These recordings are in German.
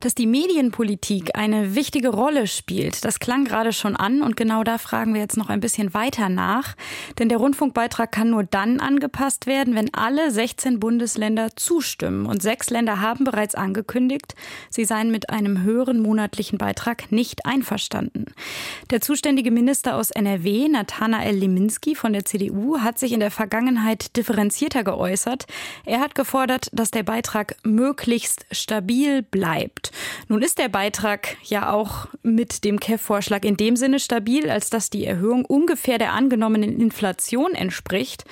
dass die Medienpolitik eine wichtige Rolle spielt. Das klang gerade schon an und genau da fragen wir jetzt noch ein bisschen weiter nach. Denn der Rundfunkbeitrag kann nur dann angepasst werden, wenn alle 16 Bundesländer zustimmen. Und sechs Länder haben bereits angekündigt, sie seien mit einem höheren monatlichen Beitrag nicht einverstanden. Der zuständige Minister aus NRW, Nathanael Leminski von der CDU, hat sich in der Vergangenheit differenzierter geäußert. Er hat gefordert, dass der Beitrag möglichst stabil bleibt. Nun ist der Beitrag ja auch mit dem KEF-Vorschlag in dem Sinne stabil, als dass die Erhöhung ungefähr der angenommenen Inflation entspricht.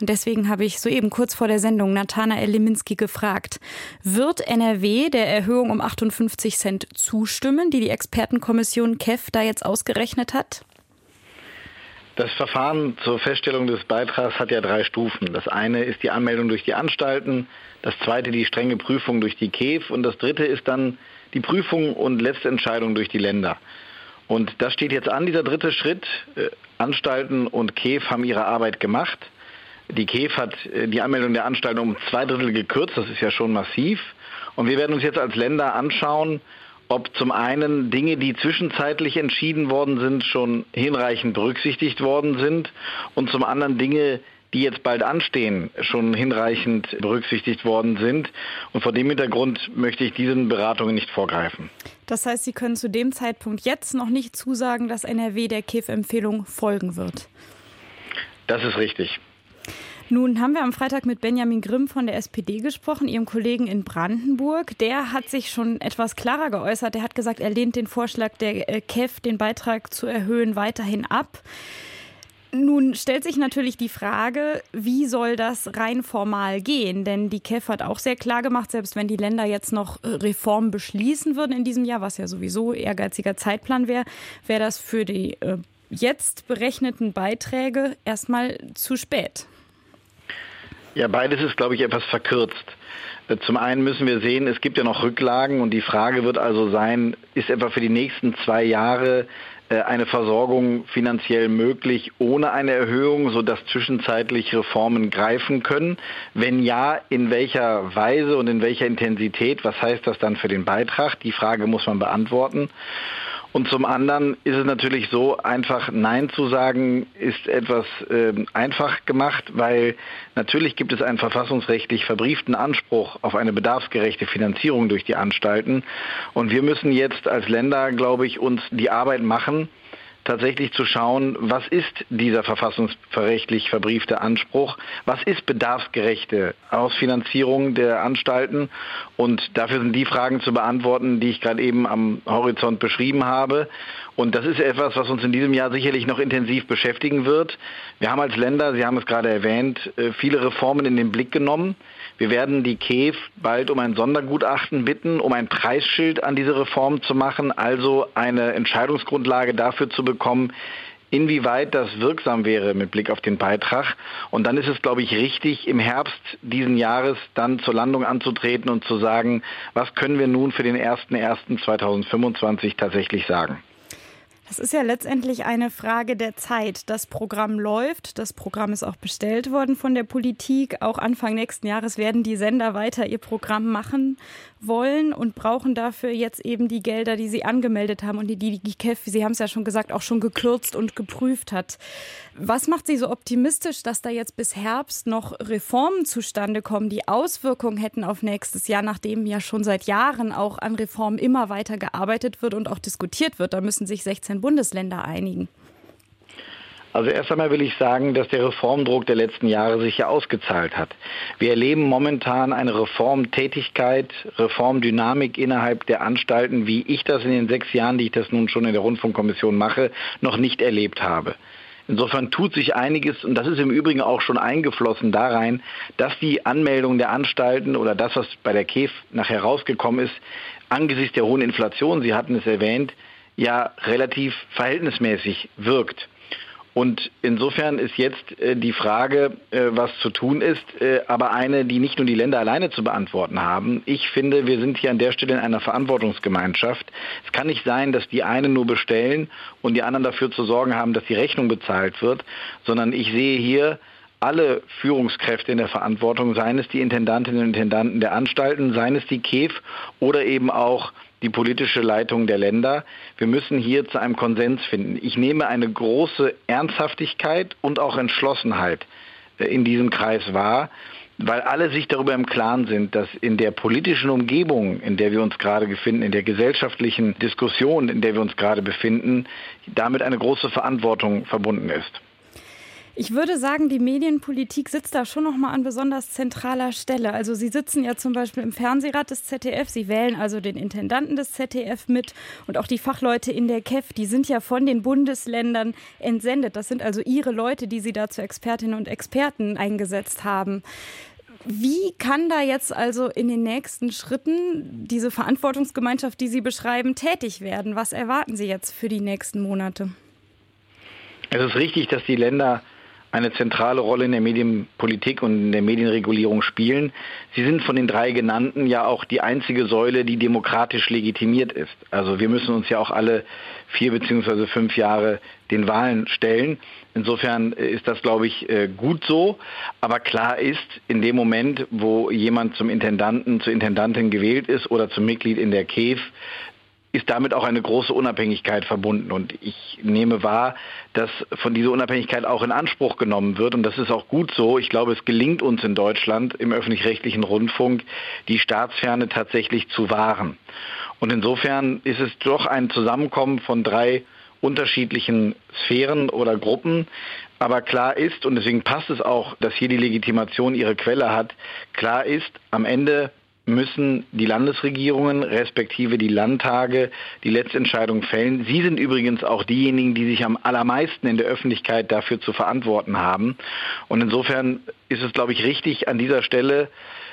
Und deswegen habe ich soeben kurz vor der Sendung Nathanael Liminski gefragt, wird NRW der Erhöhung um 58 Cent zustimmen, die die Expertenkommission KEF da jetzt ausgerechnet hat? Das Verfahren zur Feststellung des Beitrags hat ja drei Stufen. Das eine ist die Anmeldung durch die Anstalten, das zweite die strenge Prüfung durch die KEF und das dritte ist dann die Prüfung und letzte Entscheidung durch die Länder. Und das steht jetzt an, dieser dritte Schritt. Äh, Anstalten und KEF haben ihre Arbeit gemacht. Die KEF hat äh, die Anmeldung der Anstalten um zwei Drittel gekürzt, das ist ja schon massiv. Und wir werden uns jetzt als Länder anschauen, ob zum einen Dinge, die zwischenzeitlich entschieden worden sind, schon hinreichend berücksichtigt worden sind und zum anderen Dinge, die jetzt bald anstehen, schon hinreichend berücksichtigt worden sind. Und vor dem Hintergrund möchte ich diesen Beratungen nicht vorgreifen. Das heißt, Sie können zu dem Zeitpunkt jetzt noch nicht zusagen, dass NRW der KIF-Empfehlung folgen wird. Das ist richtig. Nun haben wir am Freitag mit Benjamin Grimm von der SPD gesprochen, ihrem Kollegen in Brandenburg. Der hat sich schon etwas klarer geäußert. Er hat gesagt, er lehnt den Vorschlag der äh, KEF, den Beitrag zu erhöhen, weiterhin ab. Nun stellt sich natürlich die Frage, wie soll das rein formal gehen? Denn die KEF hat auch sehr klar gemacht, selbst wenn die Länder jetzt noch äh, Reformen beschließen würden in diesem Jahr, was ja sowieso ehrgeiziger Zeitplan wäre, wäre das für die äh, jetzt berechneten Beiträge erstmal zu spät. Ja, beides ist, glaube ich, etwas verkürzt. Äh, zum einen müssen wir sehen, es gibt ja noch Rücklagen und die Frage wird also sein, ist etwa für die nächsten zwei Jahre äh, eine Versorgung finanziell möglich ohne eine Erhöhung, sodass zwischenzeitlich Reformen greifen können? Wenn ja, in welcher Weise und in welcher Intensität? Was heißt das dann für den Beitrag? Die Frage muss man beantworten. Und zum anderen ist es natürlich so, einfach Nein zu sagen, ist etwas äh, einfach gemacht, weil natürlich gibt es einen verfassungsrechtlich verbrieften Anspruch auf eine bedarfsgerechte Finanzierung durch die Anstalten. Und wir müssen jetzt als Länder, glaube ich, uns die Arbeit machen, tatsächlich zu schauen, was ist dieser verfassungsrechtlich verbriefte Anspruch, was ist bedarfsgerechte Ausfinanzierung der Anstalten und dafür sind die Fragen zu beantworten, die ich gerade eben am Horizont beschrieben habe. Und das ist etwas, was uns in diesem Jahr sicherlich noch intensiv beschäftigen wird. Wir haben als Länder, Sie haben es gerade erwähnt, äh, viele Reformen in den Blick genommen. Wir werden die KEF bald um ein Sondergutachten bitten, um ein Preisschild an diese Reform zu machen, also eine Entscheidungsgrundlage dafür zu bekommen, inwieweit das wirksam wäre mit Blick auf den Beitrag. Und dann ist es, glaube ich, richtig, im Herbst diesen Jahres dann zur Landung anzutreten und zu sagen, was können wir nun für den 01.01.2025 tatsächlich sagen. Das ist ja letztendlich eine Frage der Zeit. Das Programm läuft, das Programm ist auch bestellt worden von der Politik. Auch Anfang nächsten Jahres werden die Sender weiter ihr Programm machen wollen und brauchen dafür jetzt eben die Gelder, die sie angemeldet haben und die die, die KEF, Sie haben es ja schon gesagt, auch schon gekürzt und geprüft hat. Was macht Sie so optimistisch, dass da jetzt bis Herbst noch Reformen zustande kommen, die Auswirkungen hätten auf nächstes Jahr, nachdem ja schon seit Jahren auch an Reformen immer weiter gearbeitet wird und auch diskutiert wird? Da müssen sich 16 Bundesländer einigen. Also erst einmal will ich sagen, dass der Reformdruck der letzten Jahre sich ja ausgezahlt hat. Wir erleben momentan eine Reformtätigkeit, Reformdynamik innerhalb der Anstalten, wie ich das in den sechs Jahren, die ich das nun schon in der Rundfunkkommission mache, noch nicht erlebt habe. Insofern tut sich einiges und das ist im Übrigen auch schon eingeflossen da rein, dass die Anmeldung der Anstalten oder das, was bei der KEF nachher rausgekommen ist, angesichts der hohen Inflation, Sie hatten es erwähnt, ja relativ verhältnismäßig wirkt. Und insofern ist jetzt äh, die Frage, äh, was zu tun ist, äh, aber eine, die nicht nur die Länder alleine zu beantworten haben. Ich finde, wir sind hier an der Stelle in einer Verantwortungsgemeinschaft. Es kann nicht sein, dass die einen nur bestellen und die anderen dafür zu sorgen haben, dass die Rechnung bezahlt wird, sondern ich sehe hier alle Führungskräfte in der Verantwortung, seien es die Intendantinnen und Intendanten der Anstalten, seien es die KEF oder eben auch die politische Leitung der Länder. Wir müssen hier zu einem Konsens finden. Ich nehme eine große Ernsthaftigkeit und auch Entschlossenheit äh, in diesem Kreis wahr, weil alle sich darüber im Klaren sind, dass in der politischen Umgebung, in der wir uns gerade befinden, in der gesellschaftlichen Diskussion, in der wir uns gerade befinden, damit eine große Verantwortung verbunden ist. Ich würde sagen, die Medienpolitik sitzt da schon noch mal an besonders zentraler Stelle. Also Sie sitzen ja zum Beispiel im Fernsehrat des ZDF, Sie wählen also den Intendanten des ZDF mit und auch die Fachleute in der KEF, die sind ja von den Bundesländern entsendet. Das sind also Ihre Leute, die Sie da zu Expertinnen und Experten eingesetzt haben. Wie kann da jetzt also in den nächsten Schritten diese Verantwortungsgemeinschaft, die Sie beschreiben, tätig werden? Was erwarten Sie jetzt für die nächsten Monate? Es ist richtig, dass die Länder eine zentrale Rolle in der Medienpolitik und in der Medienregulierung spielen. Sie sind von den drei genannten ja auch die einzige Säule, die demokratisch legitimiert ist. Also wir müssen uns ja auch alle vier beziehungsweise fünf Jahre den Wahlen stellen. Insofern ist das, glaube ich, äh, gut so. Aber klar ist, in dem Moment, wo jemand zum Intendanten, zur Intendantin gewählt ist oder zum Mitglied in der KEF, ist damit auch eine große Unabhängigkeit verbunden. Und ich nehme wahr, dass von dieser Unabhängigkeit auch in Anspruch genommen wird. Und das ist auch gut so. Ich glaube, es gelingt uns in Deutschland im öffentlich-rechtlichen Rundfunk, die Staatsferne tatsächlich zu wahren. Und insofern ist es doch ein Zusammenkommen von drei unterschiedlichen Sphären oder Gruppen. Aber klar ist, und deswegen passt es auch, dass hier die Legitimation ihre Quelle hat, klar ist, am Ende müssen die Landesregierungen respektive die Landtage die letzte Entscheidung fällen. Sie sind übrigens auch diejenigen, die sich am allermeisten in der Öffentlichkeit dafür zu verantworten haben. Und insofern ist es, glaube ich, richtig an dieser Stelle,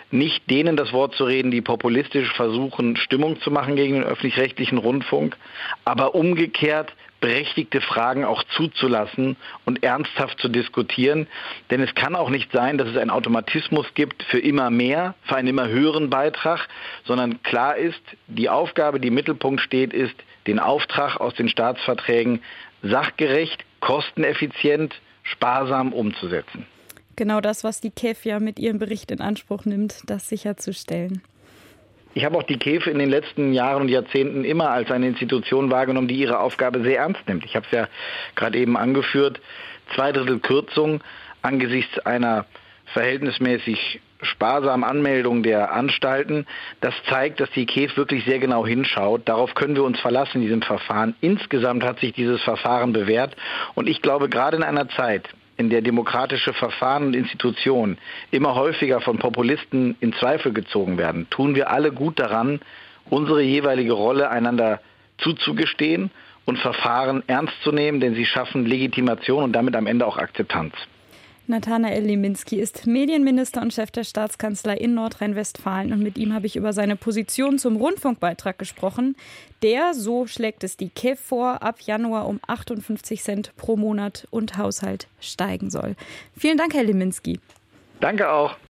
nicht denen das Wort zu reden, die populistisch versuchen, Stimmung zu machen gegen den öffentlich-rechtlichen Rundfunk, aber umgekehrt berechtigte Fragen auch zuzulassen und ernsthaft zu diskutieren. Denn es kann auch nicht sein, dass es einen Automatismus gibt für immer mehr, für einen immer höheren Beitrag, sondern klar ist, die Aufgabe, die im Mittelpunkt steht, ist, den Auftrag aus den Staatsverträgen sachgerecht, kosteneffizient, sparsam umzusetzen. Genau das, was die KEF ja mit ihrem Bericht in Anspruch nimmt, das sicherzustellen. Ich habe auch die Käfe in den letzten Jahren und Jahrzehnten immer als eine Institution wahrgenommen, die ihre Aufgabe sehr ernst nimmt. Ich habe es ja gerade eben angeführt, zwei Drittel Kürzung angesichts einer verhältnismäßig sparsamen Anmeldung der Anstalten. Das zeigt, dass die KEF wirklich sehr genau hinschaut. Darauf können wir uns verlassen in diesem Verfahren. Insgesamt hat sich dieses Verfahren bewährt. Und ich glaube, gerade in einer Zeit, in der demokratische Verfahren und Institutionen immer häufiger von Populisten in Zweifel gezogen werden, tun wir alle gut daran, unsere jeweilige Rolle einander zuzugestehen und Verfahren ernst zu nehmen, denn sie schaffen Legitimation und damit am Ende auch Akzeptanz. Nathanael Liminski ist Medienminister und Chef der Staatskanzlei in Nordrhein-Westfalen und mit ihm habe ich über seine Position zum Rundfunkbeitrag gesprochen, der, so schlägt es die KEF vor, ab Januar um 58 Cent pro Monat und Haushalt steigen soll. Vielen Dank, Herr Liminski. Danke auch.